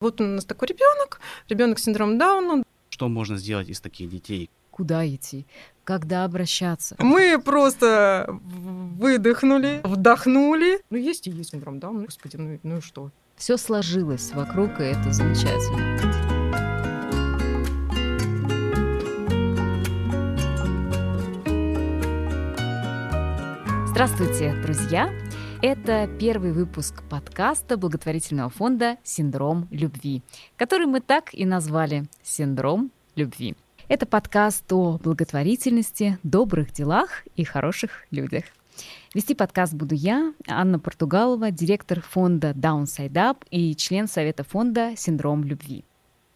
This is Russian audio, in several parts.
Вот у нас такой ребенок, ребенок с синдромом Дауна. Что можно сделать из таких детей? Куда идти? Когда обращаться? Мы просто выдохнули, вдохнули. Ну, есть и есть синдром Дауна, господи, ну, ну и что? Все сложилось вокруг, и это замечательно. Здравствуйте, друзья! Это первый выпуск подкаста благотворительного фонда «Синдром любви», который мы так и назвали «Синдром любви». Это подкаст о благотворительности, добрых делах и хороших людях. Вести подкаст буду я, Анна Португалова, директор фонда Downside Up и член совета фонда «Синдром любви».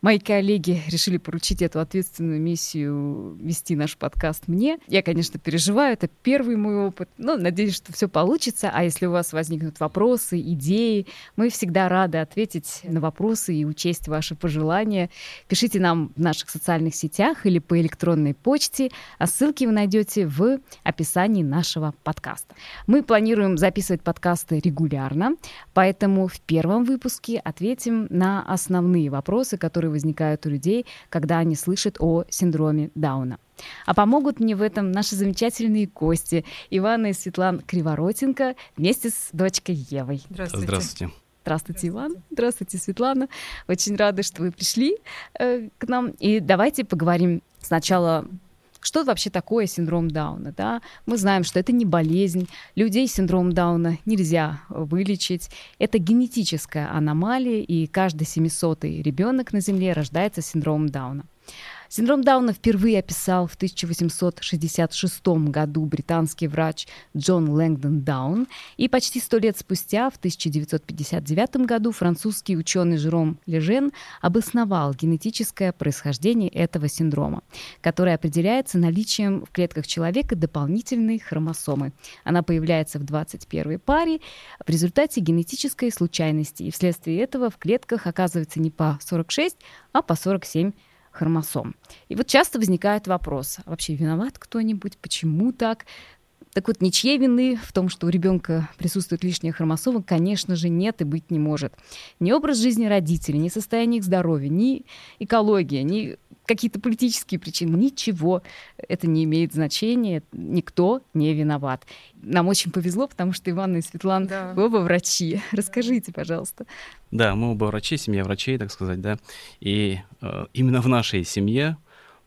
Мои коллеги решили поручить эту ответственную миссию вести наш подкаст мне. Я, конечно, переживаю, это первый мой опыт, но надеюсь, что все получится. А если у вас возникнут вопросы, идеи, мы всегда рады ответить на вопросы и учесть ваши пожелания. Пишите нам в наших социальных сетях или по электронной почте, а ссылки вы найдете в описании нашего подкаста. Мы планируем записывать подкасты регулярно, поэтому в первом выпуске ответим на основные вопросы, которые возникают у людей, когда они слышат о синдроме Дауна. А помогут мне в этом наши замечательные гости Ивана и Светлана Криворотенко вместе с дочкой Евой. Здравствуйте. Здравствуйте. Здравствуйте, Иван. Здравствуйте, Светлана. Очень рада, что вы пришли э, к нам. И давайте поговорим сначала что вообще такое синдром Дауна? Да? Мы знаем, что это не болезнь. Людей с синдромом Дауна нельзя вылечить. Это генетическая аномалия, и каждый 700-й ребенок на Земле рождается с синдромом Дауна. Синдром Дауна впервые описал в 1866 году британский врач Джон Лэнгдон Даун, и почти сто лет спустя, в 1959 году, французский ученый Жером Лежен обосновал генетическое происхождение этого синдрома, которое определяется наличием в клетках человека дополнительной хромосомы. Она появляется в 21 паре в результате генетической случайности, и вследствие этого в клетках оказывается не по 46, а по 47 хромосом. И вот часто возникает вопрос, а вообще виноват кто-нибудь, почему так? Так вот, ничьей вины в том, что у ребенка присутствует лишняя хромосома, конечно же, нет и быть не может. Ни образ жизни родителей, ни состояние их здоровья, ни экология, ни какие-то политические причины, ничего это не имеет значения, никто не виноват. Нам очень повезло, потому что Иван и Светлана да. вы оба врачи. Расскажите, пожалуйста. Да, мы оба врачи, семья врачей, так сказать, да. И э, именно в нашей семье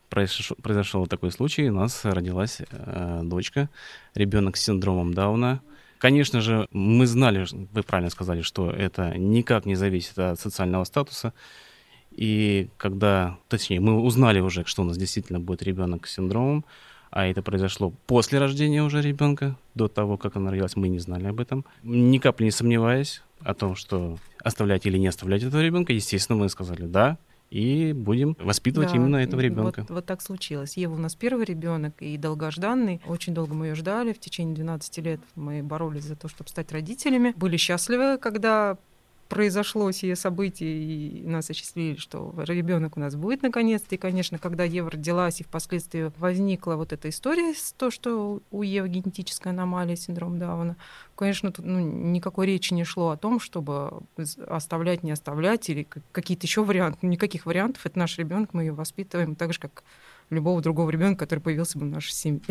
произошел, произошел такой случай, у нас родилась э, дочка, ребенок с синдромом Дауна. Конечно же, мы знали, вы правильно сказали, что это никак не зависит от социального статуса. И когда, точнее, мы узнали уже, что у нас действительно будет ребенок с синдромом, а это произошло после рождения уже ребенка, до того, как она родилась, мы не знали об этом. Ни капли не сомневаясь о том, что оставлять или не оставлять этого ребенка, естественно, мы сказали да, и будем воспитывать да, именно этого ребенка. Вот, вот так случилось. Ева у нас первый ребенок и долгожданный. Очень долго мы ее ждали. В течение 12 лет мы боролись за то, чтобы стать родителями. Были счастливы, когда произошло сие событие, и нас осчастливили, что ребенок у нас будет наконец-то. И, конечно, когда Ева родилась, и впоследствии возникла вот эта история, с то, что у Евы генетическая аномалия, синдром Дауна, конечно, тут ну, никакой речи не шло о том, чтобы оставлять, не оставлять, или какие-то еще варианты. Никаких вариантов. Это наш ребенок, мы ее воспитываем так же, как любого другого ребенка, который появился бы в нашей семье.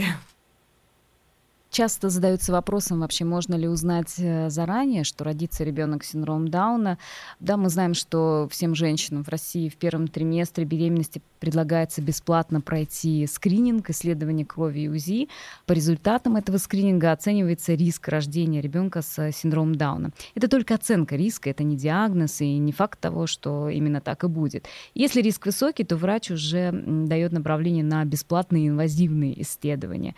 Часто задаются вопросом, вообще можно ли узнать э, заранее, что родится ребенок с синдромом Дауна. Да, мы знаем, что всем женщинам в России в первом триместре беременности предлагается бесплатно пройти скрининг, исследование крови и УЗИ. По результатам этого скрининга оценивается риск рождения ребенка с синдромом Дауна. Это только оценка риска, это не диагноз и не факт того, что именно так и будет. Если риск высокий, то врач уже дает направление на бесплатные инвазивные исследования.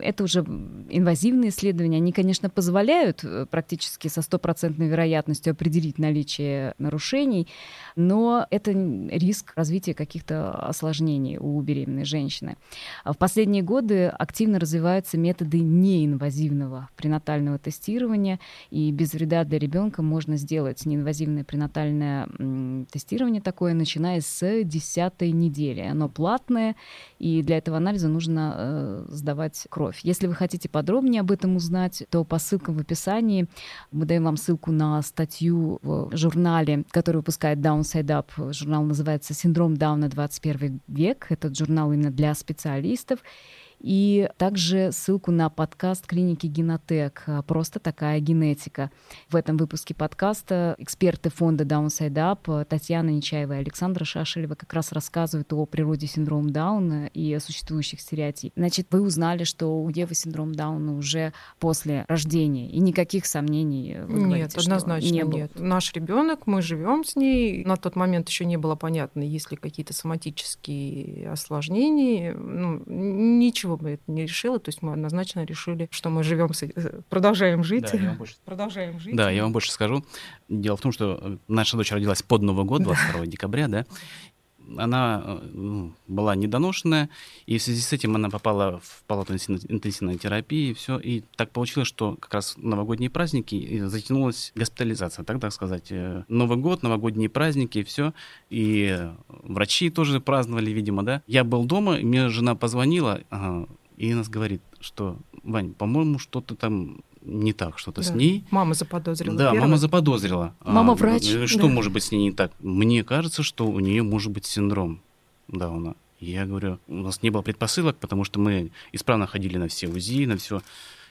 Это уже инвазивные исследования. Они, конечно, позволяют э, практически со стопроцентной вероятностью определить наличие нарушений, но это риск развития каких-то осложнений у беременной женщины. В последние годы активно развиваются методы неинвазивного пренатального тестирования, и без вреда для ребенка можно сделать неинвазивное пренатальное тестирование такое, начиная с 10 недели. Оно платное, и для этого анализа нужно э, сдавать кровь. Если вы хотите поподробнее об этом узнать, то по ссылкам в описании мы даем вам ссылку на статью в журнале, который выпускает Downside Up. Журнал называется «Синдром Дауна 21 век». Этот журнал именно для специалистов и также ссылку на подкаст клиники Генотек «Просто такая генетика». В этом выпуске подкаста эксперты фонда Downside Up Татьяна Нечаева и Александра Шашелева как раз рассказывают о природе синдрома Дауна и о существующих стереотипах. Значит, вы узнали, что у Евы синдром Дауна уже после рождения, и никаких сомнений вы Нет, говорите, однозначно не было. нет. Наш ребенок, мы живем с ней. На тот момент еще не было понятно, есть ли какие-то соматические осложнения. Ну, ничего чего бы это не решило. То есть мы однозначно решили, что мы живем, э, продолжаем жить. Да, я вам больше... Продолжаем жить. Да, я вам больше скажу. Дело в том, что наша дочь родилась под Новый год, 22 декабря, да, она э, ну, была недоношенная, и в связи с этим она попала в палату интенсивной терапии, и все. И так получилось, что как раз новогодние праздники и затянулась госпитализация, так, так сказать. Э, Новый год, новогодние праздники, и все. И врачи тоже праздновали, видимо, да. Я был дома, мне жена позвонила, и нас говорит, что, Вань, по-моему, что-то там не так что-то да. с ней. Мама заподозрила. Да, первое. мама заподозрила. Мама а, врач. Что да. может быть с ней не так? Мне кажется, что у нее может быть синдром Дауна. Я говорю, у нас не было предпосылок, потому что мы исправно ходили на все УЗИ, на все.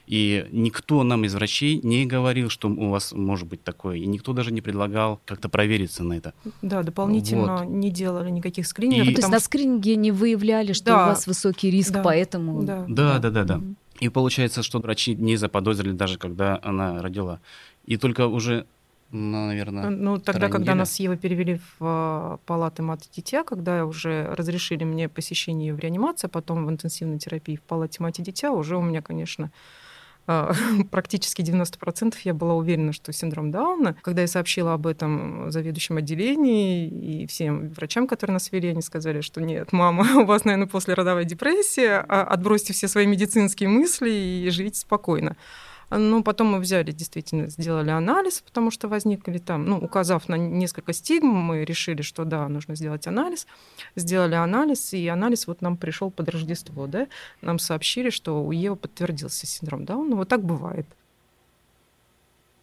И никто нам из врачей не говорил, что у вас может быть такое. И никто даже не предлагал как-то провериться на это. Да, дополнительно вот. не делали никаких скринингов. И... То есть на скрининге не выявляли, что да. у вас высокий риск, да. поэтому... Да, да, да, да. да. Mm-hmm. И получается, что врачи не заподозрили даже, когда она родила. И только уже ну, наверное. Ну, тогда, когда неделя. нас с Евой перевели в а, палаты мать и дитя, когда уже разрешили мне посещение ее в реанимации, а потом в интенсивной терапии в палате мать и дитя, уже у меня, конечно, практически 90% я была уверена, что синдром Дауна. Когда я сообщила об этом заведующем отделении и всем врачам, которые нас вели, они сказали, что нет, мама, у вас, наверное, послеродовая депрессия, а отбросьте все свои медицинские мысли и живите спокойно. Ну, потом мы взяли, действительно, сделали анализ, потому что возникли там, ну, указав на несколько стигм, мы решили, что да, нужно сделать анализ. Сделали анализ, и анализ вот нам пришел под Рождество, да. Нам сообщили, что у Евы подтвердился синдром Дауна. Вот так бывает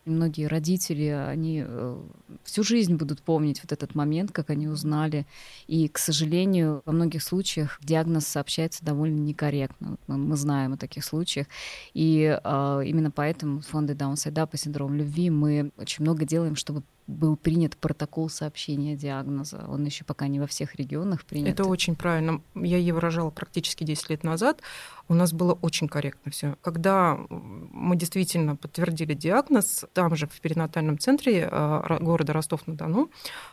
многие родители, они э, всю жизнь будут помнить вот этот момент, как они узнали. И, к сожалению, во многих случаях диагноз сообщается довольно некорректно. Мы знаем о таких случаях. И э, именно поэтому фонды Downside Up и синдром любви мы очень много делаем, чтобы был принят протокол сообщения диагноза. Он еще пока не во всех регионах принят. Это очень правильно. Я ее выражала практически 10 лет назад. У нас было очень корректно все. Когда мы действительно подтвердили диагноз, там же в перинатальном центре э, города Ростов-на-Дону,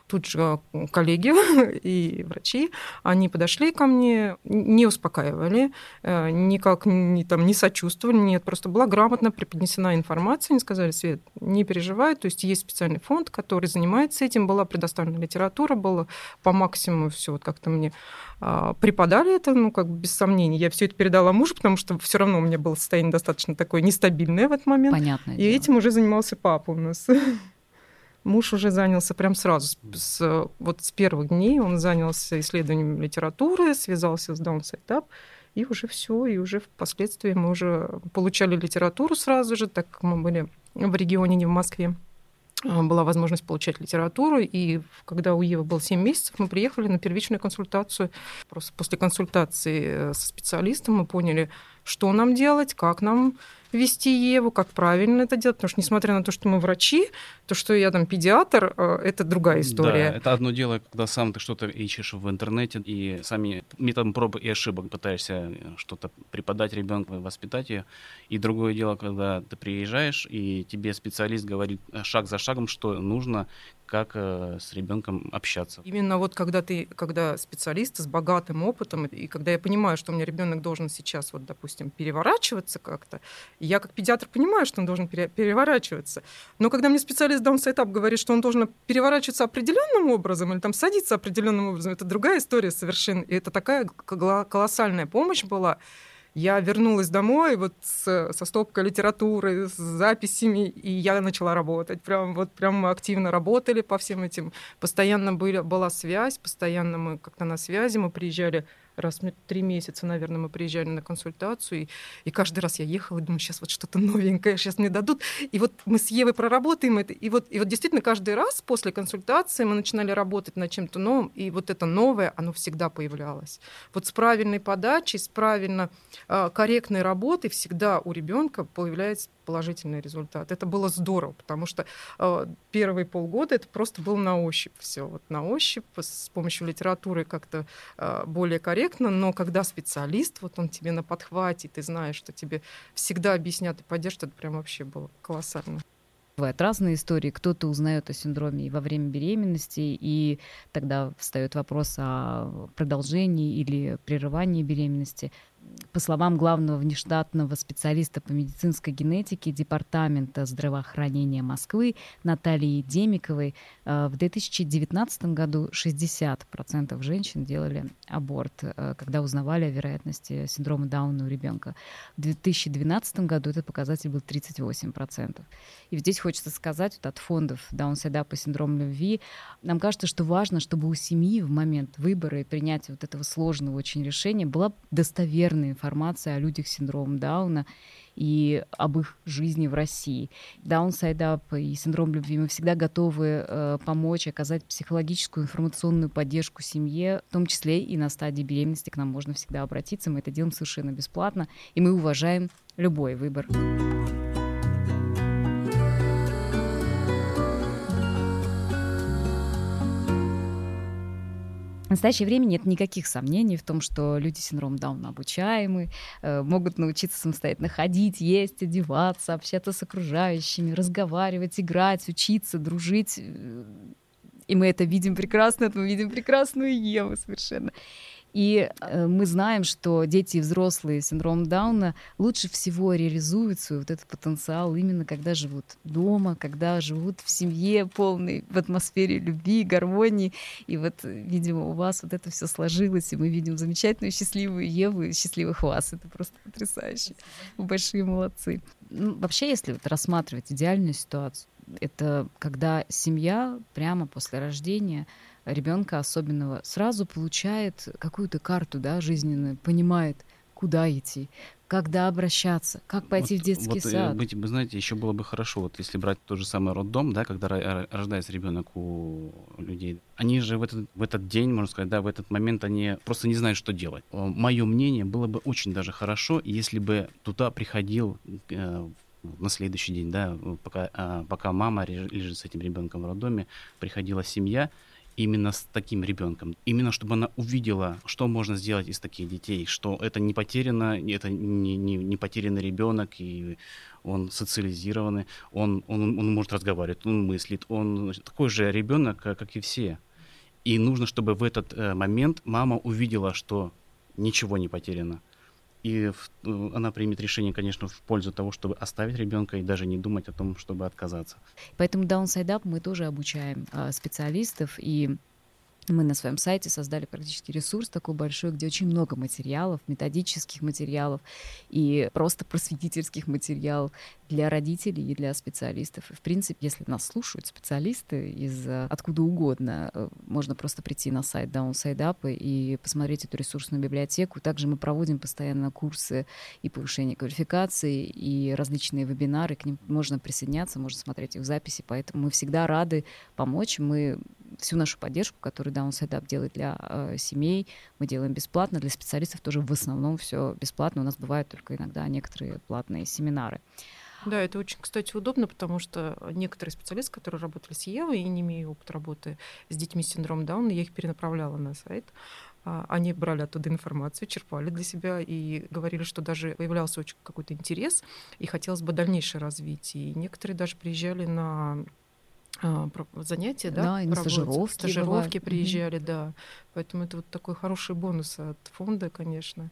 тут же коллеги и врачи, они подошли ко мне, не успокаивали, э, никак не, там, не сочувствовали, нет, просто была грамотно преподнесена информация, они сказали, Свет, не переживай, то есть есть специальный фонд, который занимается этим, была предоставлена литература, было по максимуму все вот как-то мне преподали это, ну, как бы без сомнений. Я все это передала мужу, потому что все равно у меня было состояние достаточно такое нестабильное в этот момент. Понятно. И дело. этим уже занимался папа у нас. Муж уже занялся прям сразу, с, вот с первых дней он занялся исследованием литературы, связался с Downside Up, и уже все, и уже впоследствии мы уже получали литературу сразу же, так как мы были в регионе, не в Москве. А, была возможность получать литературу, и когда у Евы было 7 месяцев, мы приехали на первичную консультацию. Просто после консультации э, со специалистом мы поняли, что нам делать, как нам вести Еву, как правильно это делать, потому что, несмотря на то, что мы врачи, то, что я там педиатр, э, это другая история. Да, это одно дело, когда сам ты что-то ищешь в интернете и сами методом проб и ошибок пытаешься что-то преподать ребенку, воспитать ее. И другое дело, когда ты приезжаешь, и тебе специалист говорит шаг за шагом, что нужно, как э, с ребенком общаться. Именно вот когда ты, когда специалист с богатым опытом, и когда я понимаю, что у меня ребенок должен сейчас, вот, допустим, переворачиваться как-то, я как педиатр понимаю, что он должен пере- переворачиваться. Но когда мне специалист даунсайтап говорит, что он должен переворачиваться определенным образом или там садиться определенным образом, это другая история совершенно. И это такая колоссальная помощь была. Я вернулась домой вот с, со стопкой литературы, с записями, и я начала работать. Прям вот прям мы активно работали по всем этим. Постоянно были, была связь, постоянно мы как-то на связи, мы приезжали раз в три месяца, наверное, мы приезжали на консультацию, и, и каждый раз я ехала и думаю, сейчас вот что-то новенькое, сейчас мне дадут. И вот мы с Евой проработаем это. И вот, и вот действительно каждый раз после консультации мы начинали работать над чем-то новым, и вот это новое, оно всегда появлялось. Вот с правильной подачей, с правильно э, корректной работой всегда у ребенка появляется положительный результат. Это было здорово, потому что э, первые полгода это просто было на ощупь все. Вот на ощупь, с помощью литературы как-то э, более корректно, но когда специалист, вот он тебе на подхвате, ты знаешь, что тебе всегда объяснят и поддержат, это прям вообще было колоссально. Бывают разные истории. Кто-то узнает о синдроме во время беременности, и тогда встает вопрос о продолжении или прерывании беременности по словам главного внештатного специалиста по медицинской генетике Департамента здравоохранения Москвы Натальи Демиковой, э, в 2019 году 60% женщин делали аборт, э, когда узнавали о вероятности синдрома Дауна у ребенка. В 2012 году этот показатель был 38%. И здесь хочется сказать вот от фондов Даунседа по синдрому любви, нам кажется, что важно, чтобы у семьи в момент выбора и принятия вот этого сложного очень решения была достоверная достоверная информация о людях с синдромом Дауна и об их жизни в России. Downside Up и синдром любви мы всегда готовы э, помочь, оказать психологическую информационную поддержку семье, в том числе и на стадии беременности к нам можно всегда обратиться. Мы это делаем совершенно бесплатно, и мы уважаем любой выбор. Настоящее время нет никаких сомнений в том, что люди с синдромом Дауна обучаемы, э, могут научиться самостоятельно ходить, есть, одеваться, общаться с окружающими, разговаривать, играть, учиться, дружить. И мы это видим прекрасно, мы видим прекрасную Еву совершенно. И э, мы знаем, что дети и взрослые с синдромом Дауна лучше всего реализуют свой вот этот потенциал именно когда живут дома, когда живут в семье полной, в атмосфере любви, гармонии. И вот, видимо, у вас вот это все сложилось, и мы видим замечательную счастливую Еву и счастливых вас. Это просто потрясающе. Вы большие молодцы. Ну, вообще, если вот рассматривать идеальную ситуацию, это когда семья прямо после рождения ребенка особенного сразу получает какую-то карту да, жизненную, понимает, куда идти, когда обращаться, как пойти вот, в детский вот, э, сад. Быть, вы знаете, еще было бы хорошо, вот если брать тот же самый роддом, да, когда рождается ребенок у людей, они же в этот, в этот день, можно сказать, да, в этот момент они просто не знают, что делать. Мое мнение, было бы очень даже хорошо, если бы туда приходил э, на следующий день, да, пока, а, пока мама лежит с этим ребенком в роддоме, приходила семья, именно с таким ребенком. Именно чтобы она увидела, что можно сделать из таких детей, что это не потеряно, это не, не, не потерянный ребенок, и он социализированный, он, он, он может разговаривать, он мыслит, он такой же ребенок, как и все. И нужно, чтобы в этот э, момент мама увидела, что ничего не потеряно и э, она примет решение, конечно, в пользу того, чтобы оставить ребенка и даже не думать о том, чтобы отказаться. Поэтому Downside Up мы тоже обучаем а, специалистов и мы на своем сайте создали практически ресурс такой большой, где очень много материалов, методических материалов и просто просветительских материалов для родителей и для специалистов. И, в принципе, если нас слушают специалисты из э, откуда угодно, э, можно просто прийти на сайт Downside Up и посмотреть эту ресурсную библиотеку. Также мы проводим постоянно курсы и повышение квалификации, и различные вебинары. К ним можно присоединяться, можно смотреть их записи. Поэтому мы всегда рады помочь. Мы всю нашу поддержку, которую Downside Up делает для э, семей, мы делаем бесплатно. Для специалистов тоже в основном все бесплатно. У нас бывают только иногда некоторые платные семинары. Да, это очень, кстати, удобно, потому что некоторые специалисты, которые работали с Евой и не имея опыта работы с детьми с синдромом Дауна, я их перенаправляла на сайт. А, они брали оттуда информацию, черпали для себя и говорили, что даже появлялся очень какой-то интерес, и хотелось бы дальнейшее развитие. И некоторые даже приезжали на занятия, да, да и на стажировки, стажировки приезжали, mm-hmm. да. Поэтому это вот такой хороший бонус от фонда, конечно.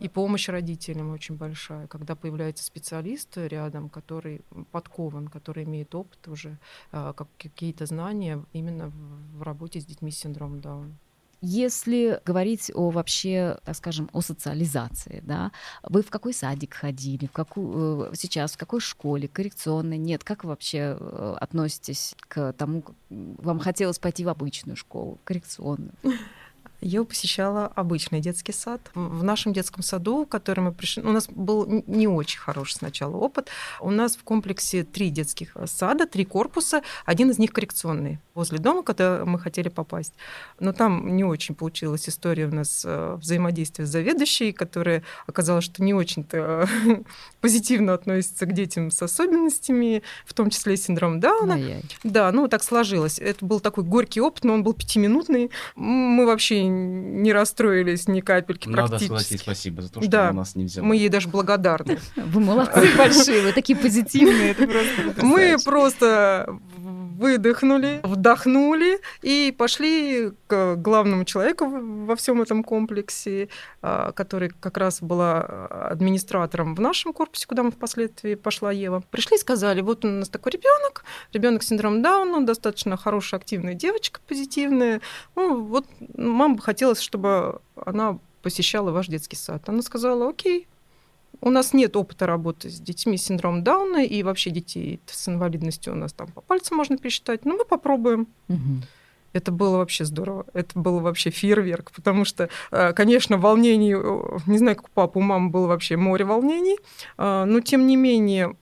И помощь родителям очень большая, когда появляется специалист рядом, который подкован, который имеет опыт уже, а, как какие-то знания именно в работе с детьми с синдромом Дауна. Если говорить о вообще, так скажем, о социализации, да, вы в какой садик ходили, в какую, э, сейчас в какой школе, коррекционной, нет, как вы вообще э, относитесь к тому, вам хотелось пойти в обычную школу, коррекционную? Я посещала обычный детский сад. В нашем детском саду, в который мы пришли, у нас был не очень хороший сначала опыт. У нас в комплексе три детских сада, три корпуса, один из них коррекционный возле дома, когда мы хотели попасть. Но там не очень получилась история у нас э, взаимодействия с заведующей, которая оказалась, что не очень-то позитивно относится к детям с особенностями, в том числе и синдром Дауна. Ай-яй. Да, ну так сложилось. Это был такой горький опыт, но он был пятиминутный. Мы вообще не расстроились ни капельки Надо практически. сказать ей спасибо за то, что да. она нас не взяла. Мы ей даже благодарны. Вы молодцы большие, вы такие позитивные. Мы просто выдохнули, вдохнули и пошли к главному человеку во всем этом комплексе, а, который как раз была администратором в нашем корпусе, куда мы впоследствии пошла Ева. Пришли и сказали, вот у нас такой ребенок, ребенок с синдромом Дауна, достаточно хорошая, активная девочка, позитивная. Ну, вот мама бы хотелось, чтобы она посещала ваш детский сад. Она сказала, окей, у нас нет опыта работы с детьми с синдромом Дауна и вообще детей с инвалидностью у нас там по пальцам можно пересчитать. Но мы попробуем. Угу. Это было вообще здорово. Это было вообще фейерверк, потому что, э, конечно, волнений, не знаю, как у папы, у мамы было вообще море волнений, э, но тем не менее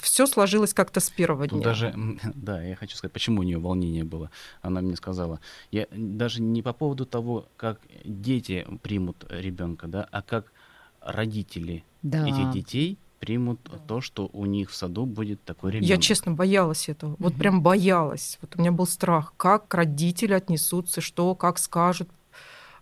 все сложилось как-то с первого дня. даже, да, я хочу сказать, почему у нее волнение было. Она мне сказала, я даже не по поводу того, как дети примут ребенка, да, а как родители да. этих детей примут да. то, что у них в саду будет такой ребенок. Я честно боялась этого. Вот прям боялась. Вот у меня был страх, как родители отнесутся, что, как скажут.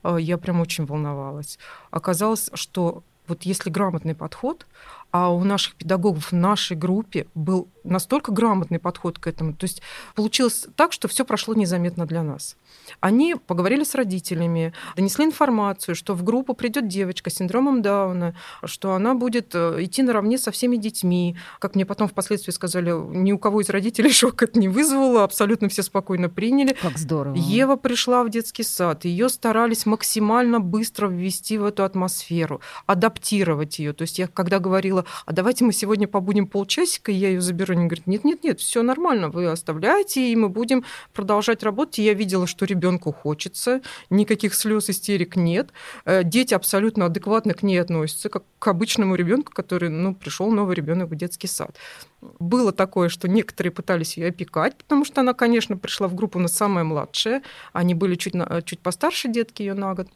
Э, я прям очень волновалась. Оказалось, что вот если грамотный подход, а у наших педагогов в нашей группе был настолько грамотный подход к этому. То есть получилось так, что все прошло незаметно для нас. Они поговорили с родителями, донесли информацию, что в группу придет девочка с синдромом Дауна, что она будет э, идти наравне со всеми детьми. Как мне потом впоследствии сказали, ни у кого из родителей шок это не вызвало, абсолютно все спокойно приняли. Как здорово. Ева пришла в детский сад, ее старались максимально быстро ввести в эту атмосферу, адаптировать ее. То есть я когда говорила, а давайте мы сегодня побудем полчасика, и я ее заберу они говорят, нет-нет-нет, все нормально, вы оставляете, и мы будем продолжать работать. И я видела, что ребенку хочется, никаких слез, истерик нет. Э, дети абсолютно адекватно к ней относятся, как к обычному ребенку, который, ну, пришел новый ребенок в детский сад. Было такое, что некоторые пытались ее опекать, потому что она, конечно, пришла в группу на самая младшая. Они были чуть, на, чуть постарше детки ее на год.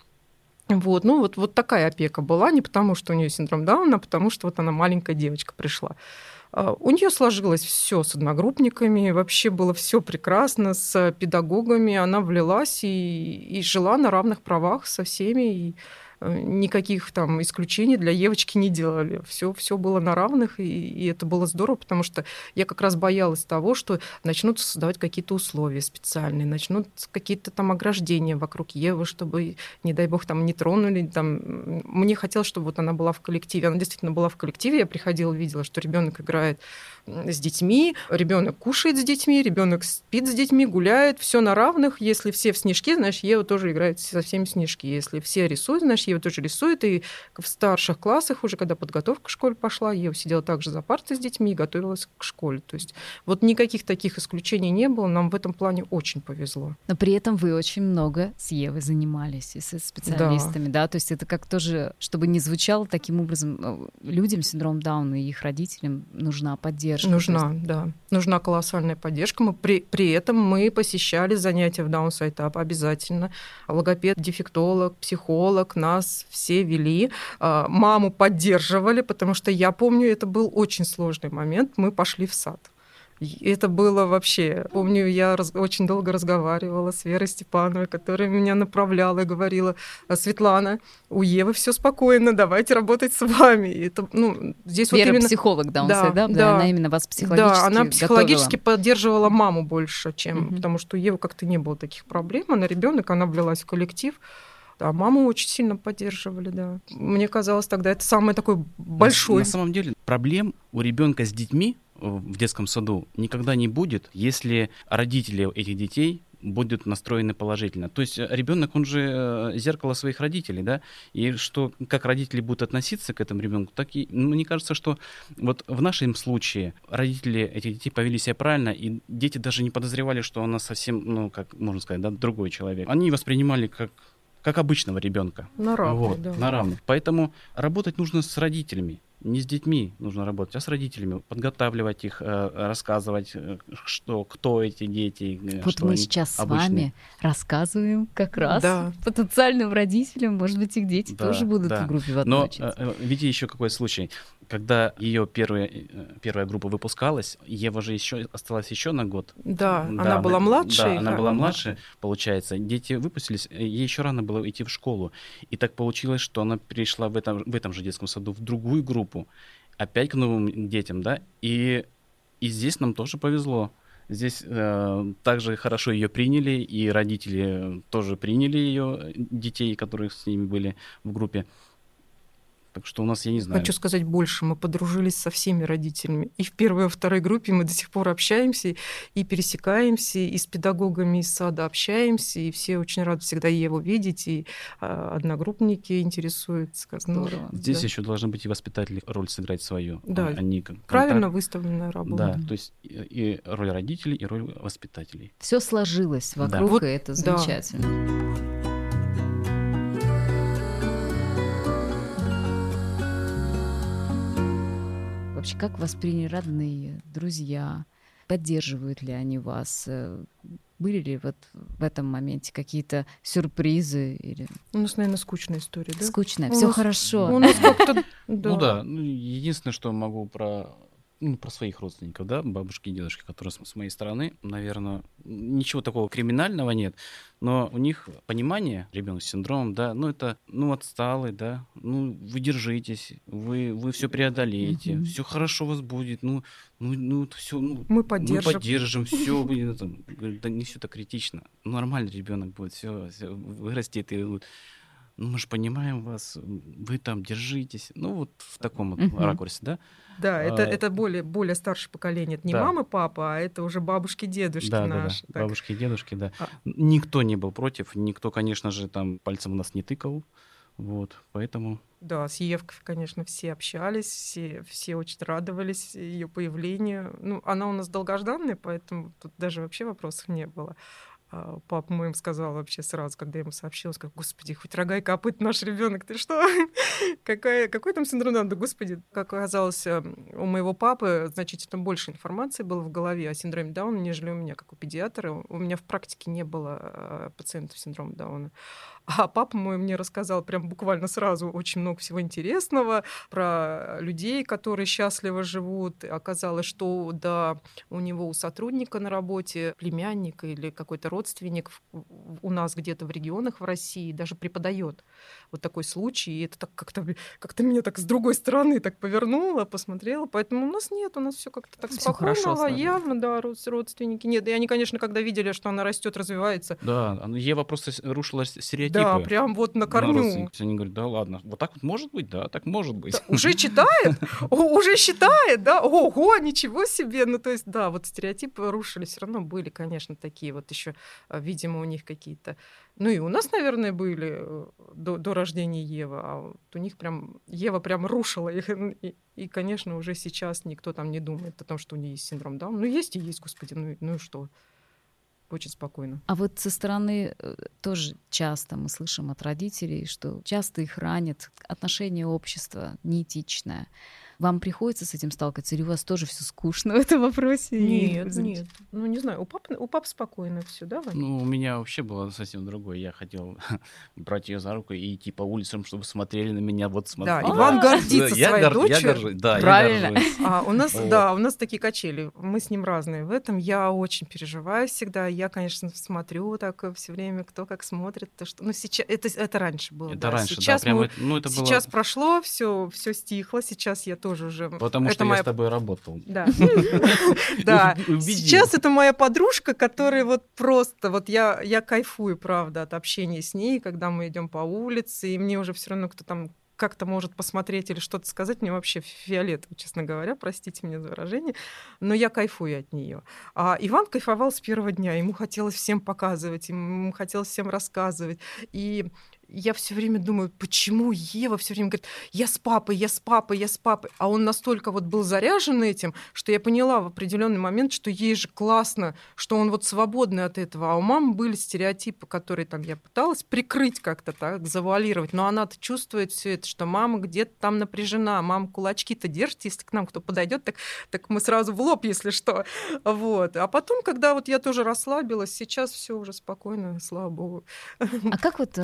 Вот, ну вот, вот такая опека была, не потому что у нее синдром Дауна, а потому что вот она маленькая девочка пришла. А, у нее сложилось все с одногруппниками, вообще было все прекрасно с педагогами. Она влилась и, и жила на равных правах со всеми. И никаких там исключений для девочки не делали. Все, все было на равных, и, и это было здорово, потому что я как раз боялась того, что начнут создавать какие-то условия специальные, начнут какие-то там ограждения вокруг Евы, чтобы, не дай бог, там не тронули. Там. Мне хотелось, чтобы вот она была в коллективе. Она действительно была в коллективе. Я приходила, видела, что ребенок играет с детьми, ребенок кушает с детьми, ребенок спит с детьми, гуляет, все на равных. Если все в снежки, значит, Ева тоже играет со всеми снежки. Если все рисуют, значит, Ева тоже рисует. И в старших классах уже, когда подготовка к школе пошла, Ева сидела также за партой с детьми и готовилась к школе. То есть вот никаких таких исключений не было. Нам в этом плане очень повезло. Но при этом вы очень много с Евой занимались и со специалистами, да? да? То есть это как тоже, чтобы не звучало таким образом, э, людям с синдромом Дауна и их родителям нужна поддержка поддержка. Нужна, есть... да. Нужна колоссальная поддержка. Мы при, при этом мы посещали занятия в Downside Up обязательно. Логопед, дефектолог, психолог, нас все вели. А, маму поддерживали, потому что я помню, это был очень сложный момент. Мы пошли в сад. Это было вообще... Помню, я раз... очень долго разговаривала с Верой Степановой, которая меня направляла и говорила, Светлана, у Евы все спокойно, давайте работать с вами. И это, ну, здесь Вера вот именно... психолог, да, да, да, да, она именно вас психологически Да, она психологически готовила. поддерживала маму больше, чем... Угу. Потому что у Евы как-то не было таких проблем. Она ребенок, она влилась в коллектив. А маму очень сильно поддерживали, да. Мне казалось тогда это самый такой большой. На, на самом деле проблем у ребенка с детьми в детском саду никогда не будет, если родители этих детей будут настроены положительно. То есть э, ребенок, он же э, зеркало своих родителей, да, и что, как родители будут относиться к этому ребенку, так и, ну, мне кажется, что вот в нашем случае родители этих детей повели себя правильно, и дети даже не подозревали, что она совсем, ну, как можно сказать, да, другой человек. Они воспринимали как как обычного ребенка. На равных, вот, да. на равных. Поэтому работать нужно с родителями. Не с детьми нужно работать, а с родителями. Подготавливать их, э, рассказывать, э, что, кто эти дети. э, Вот что мы сейчас с обычные. вами рассказываем как раз Да. потенциальным родителям, может быть, их дети Да, тоже будут да. в группе в одной Но видите еще какой случай. Когда ее первая, первая группа выпускалась, Ева же еще осталась еще на год. Да, она мы- была младше. Да, она ха- была младше, получается. Дети выпустились, ей еще рано было идти в школу. И так получилось, что она перешла в этом, в этом же детском саду в другую группу, опять к новым детям, да. И, и здесь нам тоже повезло. Здесь э, также хорошо ее приняли, и родители тоже приняли ее, детей, которые с ними были в группе. Так что у нас, я не знаю. Хочу сказать больше, мы подружились со всеми родителями. И в первой, и во второй группе мы до сих пор общаемся и пересекаемся, и с педагогами из сада общаемся, и все очень рады всегда его видеть, и а, одногруппники интересуются. Как, Здорово. Здесь да. еще должны быть и воспитатели роль сыграть свою. Да, а не как Правильно контакт. выставленная работа. Да, то есть и, роль родителей, и роль воспитателей. Все сложилось Да. вокруг, Вот, и это да. Вообще, как восприняли родные, друзья? Поддерживают ли они вас? Э, Были ли вот в этом моменте какие-то сюрпризы или У нас, наверное, скучная история, да? скучно? У Все хорошо. У нас как-то... Ну да, ну, единственное, что могу про, ну, про своих родственников, да, бабушки и дедушки, которые с, с моей стороны, наверное, ничего такого криминального нет, но у них понимание ребенок с синдромом, да, ну это, ну отсталый, да, ну вы держитесь, вы, вы все преодолеете, Мгм. все хорошо у вас будет, ну, ну, ну все, ну, Мы мы поддержим. поддержим, все, да не все так критично. Ну, Нормальный ребенок будет, все, вырастет и вот, ну, мы же понимаем вас, вы там держитесь. Ну, вот в таком вот Мгм. ракурсе, да? Да, это, А, это более, более старшее поколение. Это не да. мама, папа, а это уже бабушки, дедушки да, да, да. наши. Так. Бабушки и дедушки, да. А- Никто не был против, никто, конечно же, там пальцем у нас не тыкал. Вот, поэтому... Да, с Евкой, конечно, все общались, все, все очень радовались ее появлению. Ну, она у нас долгожданная, поэтому тут даже вообще вопросов не было. А папа мой им сказал вообще сразу, когда я ему сообщила, сказал, господи, хоть рога и копыт наш ребенок, ты что? Какая, какой там синдром Дауна? Да, господи, как оказалось, э, у моего папы значительно больше информации было в голове о синдроме Дауна, нежели у меня, как у педиатра. У меня в практике не было э, пациентов с синдромом Дауна. А папа мой мне рассказал прям буквально сразу очень много всего интересного про людей, которые счастливо живут. Оказалось, что да, у него у сотрудника на работе племянник или какой-то родственник у нас где-то в регионах в России даже преподает. Вот такой случай. И это так как-то как меня так с другой стороны так повернуло, посмотрела. Поэтому у нас нет, у нас все как-то так Всё спокойно, лояльно, да, род- родственники. Нет, и они, конечно, когда видели, что она растет, развивается, Да, а, ну, Ева просто рушила стереотипы. да, прям вот на корню. Они говорят, да ладно, вот так вот может быть? Да, так может быть. Да, уже читает, уже считает, да, ого, ничего себе, ну то есть, да, вот стереотипы рушили, все равно были, конечно, такие вот еще, видимо, у них какие-то, ну и у нас, наверное, были э, до, до рождения Евы, а вот у них прям, Ева прям рушила их, и, и, конечно, уже сейчас никто там не думает о том, что у нее есть синдром Дауна, ну есть и есть, господи, ну, ну и что, очень спокойно. А вот со стороны э, тоже часто мы слышим от родителей, что часто их ранит отношение общества неэтичное. Вам приходится с этим сталкиваться, или у вас тоже все скучно в этом вопросе? Нет, нет, ну не знаю, у папы, у папы спокойно все, да, Вань? Ну, у меня вообще было совсем другое. Я хотел брать ее за руку и идти по улицам, чтобы смотрели на меня. Вот смотри. Да, Иван гордится я своей дочерью. да, Правильно. А у нас, да, у нас такие качели. Мы с ним разные. В этом я очень переживаю всегда. Я, конечно, смотрю так все время, кто как смотрит. То, что... Ну, сейчас это, это раньше было. Это да. раньше, сейчас да, прям мы- это- ну, это было... Сейчас прошло, все, все стихло. Сейчас я тоже уже. Потому это что моя... я с тобой работал. Да. Да. Сейчас это моя подружка, которая вот просто, вот я, я кайфую, правда, от общения с ней, когда мы идем по улице, и мне уже все равно кто там как-то может посмотреть или что-то сказать, мне вообще фиолетово, честно говоря, простите меня за выражение, но я кайфую от нее. А Иван кайфовал с первого дня, ему хотелось всем показывать, ему хотелось всем рассказывать, и я все время думаю, почему Ева все время говорит, я с папой, я с папой, я с папой. А он настолько вот был заряжен этим, что я поняла в определенный момент, что ей же классно, что он вот свободный от этого. А у мамы были стереотипы, которые там я пыталась прикрыть как-то так, завуалировать. Но она-то чувствует все это, что мама где-то там напряжена, мама кулачки-то держит, если к нам кто подойдет, так, так мы сразу в лоб, если что. Вот. А потом, когда вот я тоже расслабилась, сейчас все уже спокойно, слава богу. А как вот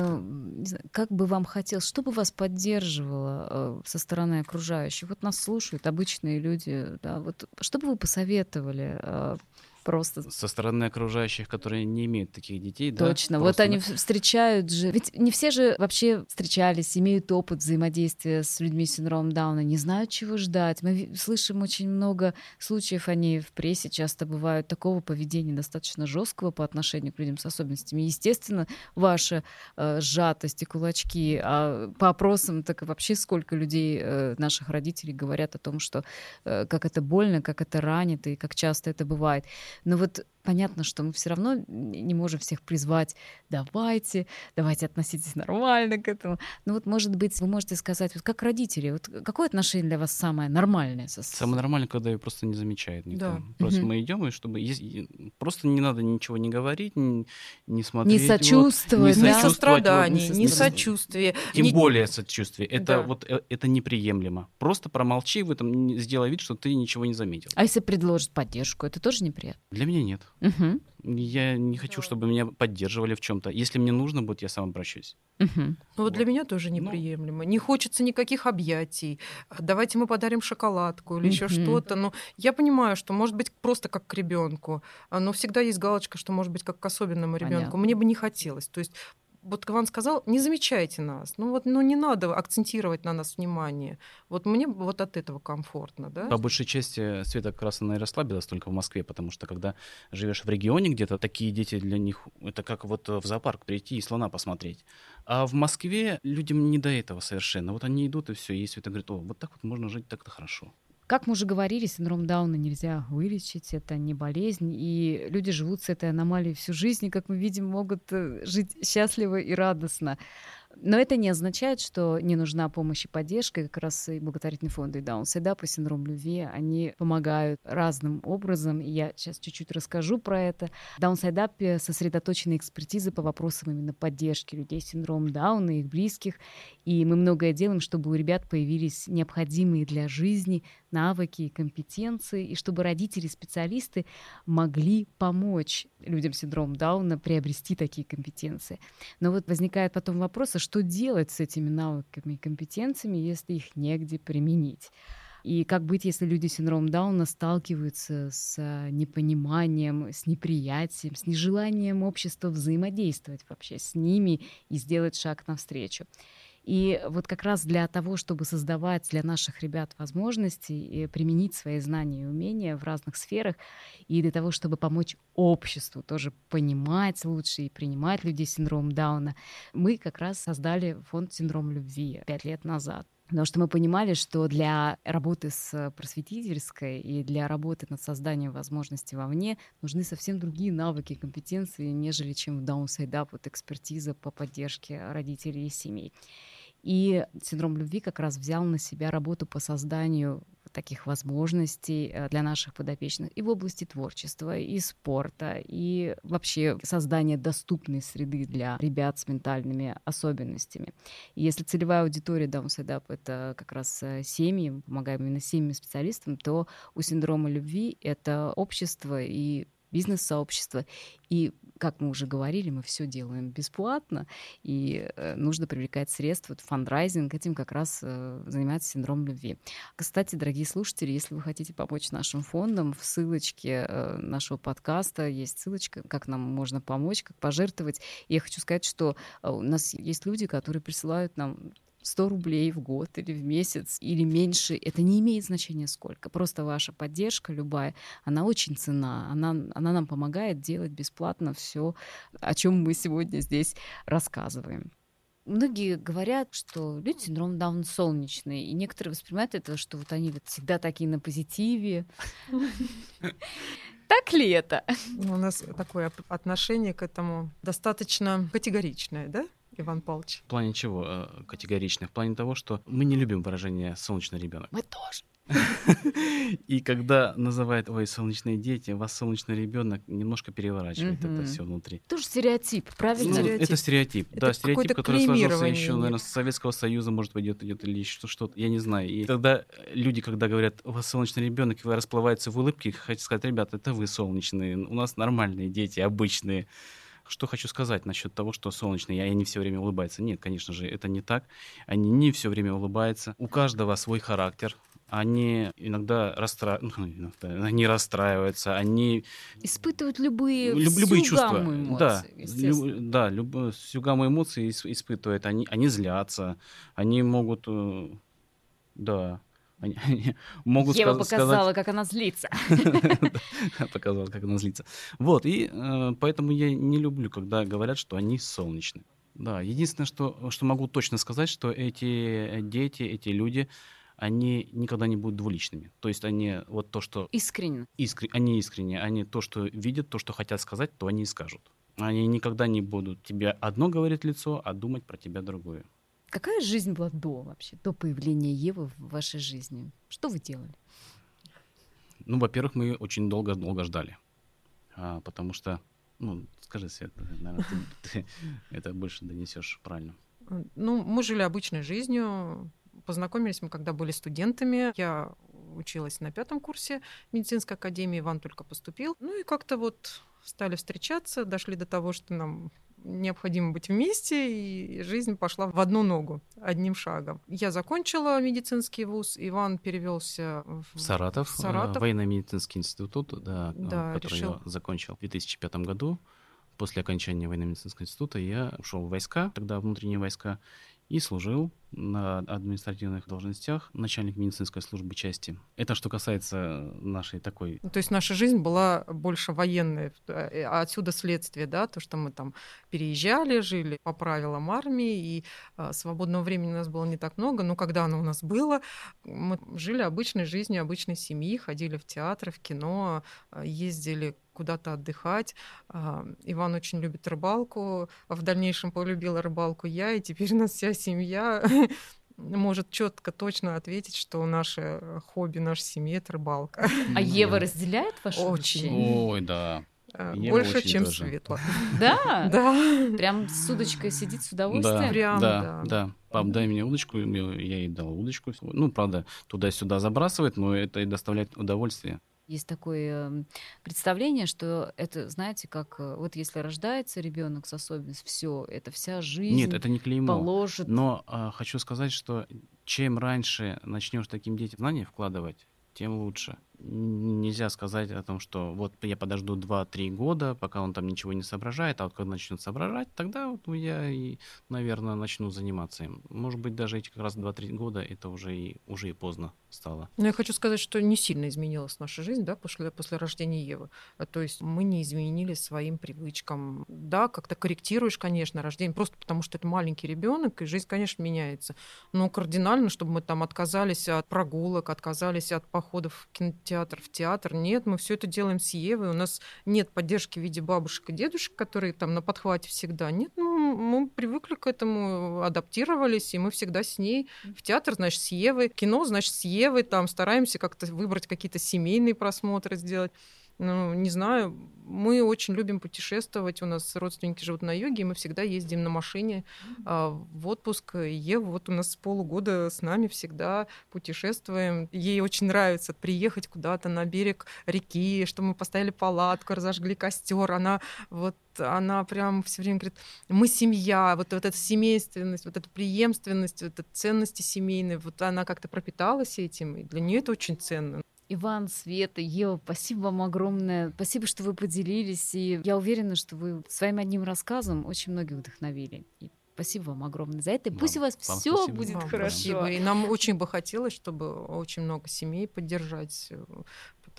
э, как бы вам хотелось, что бы вас поддерживало э, со стороны окружающих? Вот нас слушают обычные люди, да, вот что бы вы посоветовали э, просто. Со стороны окружающих, которые не имеют таких детей, да? Точно. Вот они встречают же... Ведь не все же вообще встречались, имеют опыт взаимодействия с людьми с синдромом Дауна, не знают, чего ждать. Мы слышим очень много случаев, они в прессе часто бывают, такого поведения достаточно жесткого по отношению к людям с особенностями. Естественно, ваша э, сжатость и кулачки, а по опросам так и вообще сколько людей, э, наших родителей, говорят о том, что э, как это больно, как это ранит и как часто это бывает. Но вот понятно, что мы все равно не можем всех призвать, давайте, давайте относитесь нормально к этому. Ну вот, может быть, вы можете сказать, вот как родители, вот какое отношение для вас самое нормальное? Со... Самое нормальное, когда ее просто не замечает никто. Да. Просто угу. мы идем, и чтобы просто не надо ничего не говорить, не, не смотреть. Не сочувствовать, вот, не да? сострадание, не сочувствие. Тем не... более сочувствие. Это да. вот э, это неприемлемо. Просто промолчи в этом, сделай вид, что ты ничего не заметил. А если предложить поддержку, это тоже неприятно? Для меня нет. Угу. Я не хочу, чтобы меня поддерживали в чем-то. Если мне нужно будет, я сам обращусь. Угу. Ну вот, вот для меня тоже ну. неприемлемо. Ну... Не хочется никаких объятий. Давайте мы подарим шоколадку или угу. еще что-то. Но я понимаю, что может быть просто как к ребенку, но всегда есть галочка, что может быть как к особенному ребенку. Мне бы не хотелось. То есть вот Иван сказал, не замечайте нас. Ну вот, ну не надо акцентировать на нас внимание. Вот мне вот от этого комфортно, да? По большей части Света как раз она и расслабилась только в Москве, потому что когда живешь в регионе где-то, такие дети для них, это как вот в зоопарк прийти и слона посмотреть. А в Москве людям не до этого совершенно. Вот они идут и все, и Света говорит, о, вот так вот можно жить так-то хорошо. Как мы уже говорили, синдром Дауна нельзя вылечить, это не болезнь, и люди живут с этой аномалией всю жизнь, и, как мы видим, могут э, жить счастливо и радостно. Но это не означает, что не нужна помощь и поддержка. И как раз и благотворительные фонды и Даунсайдап и синдром любви, они помогают разным образом. И я сейчас чуть-чуть расскажу про это. В Даунсайдапе сосредоточена экспертиза по вопросам именно поддержки людей с синдромом Дауна и их близких. И мы многое делаем, чтобы у ребят появились необходимые для жизни навыки и компетенции, и чтобы родители специалисты могли помочь людям с синдромом Дауна приобрести такие компетенции. Но вот возникает потом вопрос, а что делать с этими навыками и компетенциями, если их негде применить? И как быть, если люди с синдромом Дауна сталкиваются с непониманием, с неприятием, с нежеланием общества взаимодействовать вообще с ними и сделать шаг навстречу? И вот как раз для того, чтобы создавать для наших ребят возможности применить свои знания и умения в разных сферах, и для того, чтобы помочь обществу тоже понимать лучше и принимать людей с синдромом Дауна, мы как раз создали фонд «Синдром любви» пять лет назад. Потому что мы понимали, что для работы с просветительской и для работы над созданием возможностей вовне нужны совсем другие навыки и компетенции, нежели чем в Downside Up, вот экспертиза по поддержке родителей и семей. И синдром любви как раз взял на себя работу по созданию таких возможностей э, для наших подопечных и в области творчества, и спорта, и вообще создания доступной среды для ребят с ментальными особенностями. И если целевая аудитория Down это как раз э, семьи, мы помогаем именно семьям специалистам, то у синдрома любви это общество и бизнес-сообщества. И, как мы уже говорили, мы все делаем бесплатно, и э, нужно привлекать средства. Вот фандрайзинг этим как раз э, занимается синдром любви. Кстати, дорогие слушатели, если вы хотите помочь нашим фондам, в ссылочке э, нашего подкаста есть ссылочка, как нам можно помочь, как пожертвовать. И я хочу сказать, что у нас есть люди, которые присылают нам 100 рублей в год или в месяц или меньше, это не имеет значения сколько. Просто ваша поддержка любая, она очень цена, она, она нам помогает делать бесплатно все, о чем мы сегодня здесь рассказываем. Многие говорят, что люди с синдромом Даун солнечные, и некоторые воспринимают это, что вот они вот всегда такие на позитиве. Так ли это? У нас такое отношение к этому достаточно категоричное, да? Иван Павлович? В плане чего э, категорично? В плане того, что мы не любим выражение «солнечный ребенок». Мы тоже. И когда называют, ой, солнечные дети, у вас солнечный ребенок, немножко переворачивает это все внутри. Тоже стереотип, правильно? Ну, это стереотип. Да, стереотип, который сложился еще, наверное, с Советского Союза, может быть, идет, идет или что-то, я не знаю. И тогда люди, когда говорят, у вас солнечный ребенок, расплываются в улыбке, хочу сказать, ребята, это вы солнечные, у нас нормальные дети, обычные. Что хочу сказать насчет того, что солнечные, и они все время улыбаются. Нет, конечно же, это не так. Они не все время улыбаются. У каждого свой характер они иногда, расстра... ну, иногда они расстраиваются, они испытывают любые, люб, любые чувства, эмоций, да, люб, да, люб, всю гамму эмоций испытывают, они, они злятся, они могут, э, да, они, они могут Ева сказ- показала, сказать... как она злится. Показала, как она злится. Вот, и э, поэтому я не люблю, когда говорят, что они солнечные. Да, единственное, что, что могу точно сказать, что эти дети, эти люди, они никогда не будут двуличными. То есть они вот то, что... Искренне. Искр... Они искренне. Они то, что видят, то, что хотят сказать, то они и скажут. Они никогда не будут тебе одно говорить лицо, а думать про тебя другое. Какая жизнь была до вообще, до появления Евы в вашей жизни? Что вы делали? Ну, во-первых, мы очень долго-долго ждали. А, потому что, ну, скажи, Свет, наверное, ты, ты это больше донесешь правильно. Ну, мы жили обычной жизнью, Познакомились мы, когда были студентами. Я училась на пятом курсе медицинской академии, Иван только поступил. Ну и как-то вот стали встречаться, дошли до того, что нам необходимо быть вместе, и жизнь пошла в одну ногу, одним шагом. Я закончила медицинский вуз, Иван перевелся в Саратов, в Саратов. Э, военно-медицинский институт, да, Да, который решил. я закончил в 2005 году. После окончания военно-медицинского института я ушел в войска, тогда внутренние войска, и служил на административных должностях начальник медицинской службы части. Это что касается нашей такой... Ну, То есть наша жизнь была больше военная, э, а отсюда следствие, да, то, что мы там переезжали, жили по правилам армии, и а, свободного времени у нас было не так много, но когда оно у нас было, мы жили обычной жизнью обычной семьи, ходили в театры, в кино, а, ездили куда-то отдыхать. А, Иван очень любит рыбалку, а в дальнейшем полюбила рыбалку я, и теперь у нас вся семья может четко, точно ответить, что наше хобби нашей семьи это рыбалка. А Ева разделяет ваши Очень. Ой, да. Э, Ева Больше, очень чем тоже. светло. Да? Да. Прям с удочкой сидит с Да, удовольствием? Прямо, да, да. да. Пап, дай мне удочку, я я ей дал удочку. Ну, правда, туда-сюда забрасывает, но это и доставляет удовольствие. Есть такое представление, что это, знаете, как э, вот если рождается ребенок с особенностью, все, это вся жизнь Нет, это не клеймо. положит. Но а, хочу сказать, что чем раньше начнешь таким детям знания вкладывать, тем лучше. Нельзя сказать о том, что вот я подожду 2-3 года, пока он там ничего не соображает, а вот когда начнет соображать, тогда вот я и, наверное, начну заниматься им. Может быть, даже эти как раз 2-3 года это уже и, уже и поздно стало. Но я хочу сказать, что не сильно изменилась наша жизнь, да, после, после рождения Евы. А, То есть мы не изменили своим привычкам. Да, как-то корректируешь, конечно, рождение, просто потому что это маленький ребенок, и жизнь, конечно, меняется. Но кардинально, чтобы мы там отказались от прогулок, отказались от походов в кинотеатр, в театр. Нет, мы все это делаем с Евой. У нас нет поддержки в виде бабушек и дедушек, которые там на подхвате всегда. Нет, ну, мы привыкли к этому, адаптировались, и мы всегда с ней в театр, значит, с Евой, кино, значит, с Евой, там стараемся как-то выбрать какие-то семейные просмотры сделать. Ну, не знаю, мы очень любим путешествовать, у нас родственники живут на юге, и мы всегда ездим на машине а, в отпуск. Ева вот у нас с полугода с нами всегда путешествуем. Ей очень нравится приехать куда-то на берег реки, что мы поставили палатку, разожгли костер. Она вот она прям все время говорит, мы семья, вот, вот эта семейственность, вот эта преемственность, вот эта ценности семейные, вот она как-то пропиталась этим, и для нее это очень ценно. Иван, Света, Ева, спасибо вам огромное. Спасибо, что вы поделились. И я уверена, что вы своим одним рассказом очень многих вдохновили. И спасибо вам огромное за это. И Пусть у Вам- вас вам все спасибо. будет Вам хорошо. Спасибо. И нам очень бы хотелось, чтобы очень много семей поддержать, э,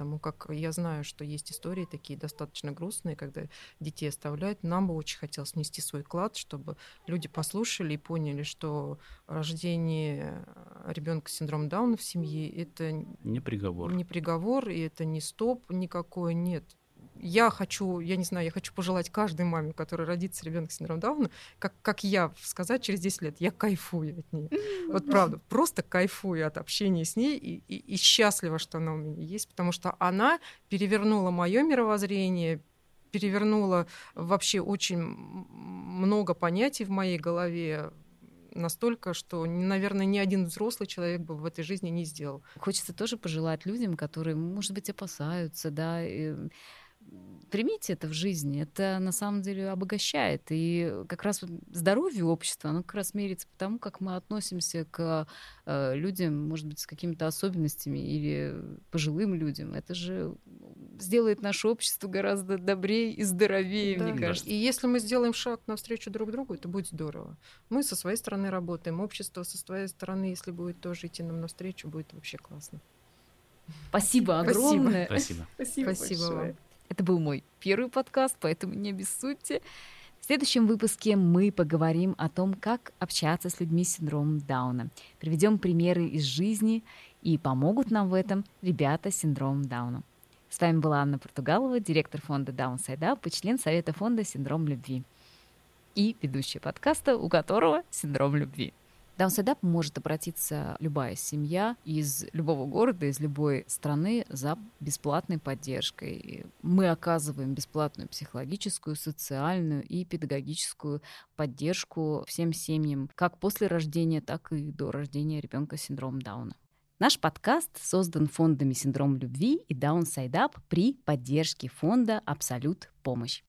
потому как я знаю, что есть истории такие достаточно грустные, когда детей оставляют. Нам бы очень хотелось внести свой вклад, чтобы люди послушали и поняли, что рождение ребенка с синдромом Дауна в семье это Не приговор. не приговор, и это не стоп никакой, нет. Я хочу, я не знаю, я хочу пожелать каждой маме, которая родится ребенок с синдромом Дауна, как, как я сказать через 10 лет, я кайфую от нее. Вот правда, просто кайфую от общения с ней и, и, и счастлива, что она у меня есть, потому что она перевернула мое мировоззрение, перевернула вообще очень много понятий в моей голове, настолько, что, наверное, ни один взрослый человек бы в этой жизни не сделал. Хочется тоже пожелать людям, которые, может быть, опасаются, да, примите это в жизни, это на самом деле обогащает. И как раз здоровье общества, оно как раз мерится по тому, как мы относимся к э, людям, может быть, с какими-то особенностями или пожилым людям. Это же сделает наше общество гораздо добрее и здоровее, да. мне кажется. И если мы сделаем шаг навстречу друг другу, это будет здорово. Мы со своей стороны работаем, общество со своей стороны, если будет тоже идти нам навстречу, будет вообще классно. Спасибо огромное. Спасибо. Спасибо, Спасибо вам. Это был мой первый подкаст, поэтому не обессудьте. В следующем выпуске мы поговорим о том, как общаться с людьми с синдромом Дауна. Приведем примеры из жизни и помогут нам в этом ребята с синдромом Дауна. С вами была Анна Португалова, директор фонда Downside Up и член Совета фонда «Синдром любви» и ведущая подкаста, у которого синдром любви. Даунседап может обратиться любая семья из любого города, из любой страны за бесплатной поддержкой. Мы оказываем бесплатную психологическую, социальную и педагогическую поддержку всем семьям, как после рождения, так и до рождения ребенка с синдромом Дауна. Наш подкаст создан фондами «Синдром любви» и «Даунсайдап» при поддержке фонда «Абсолют помощь».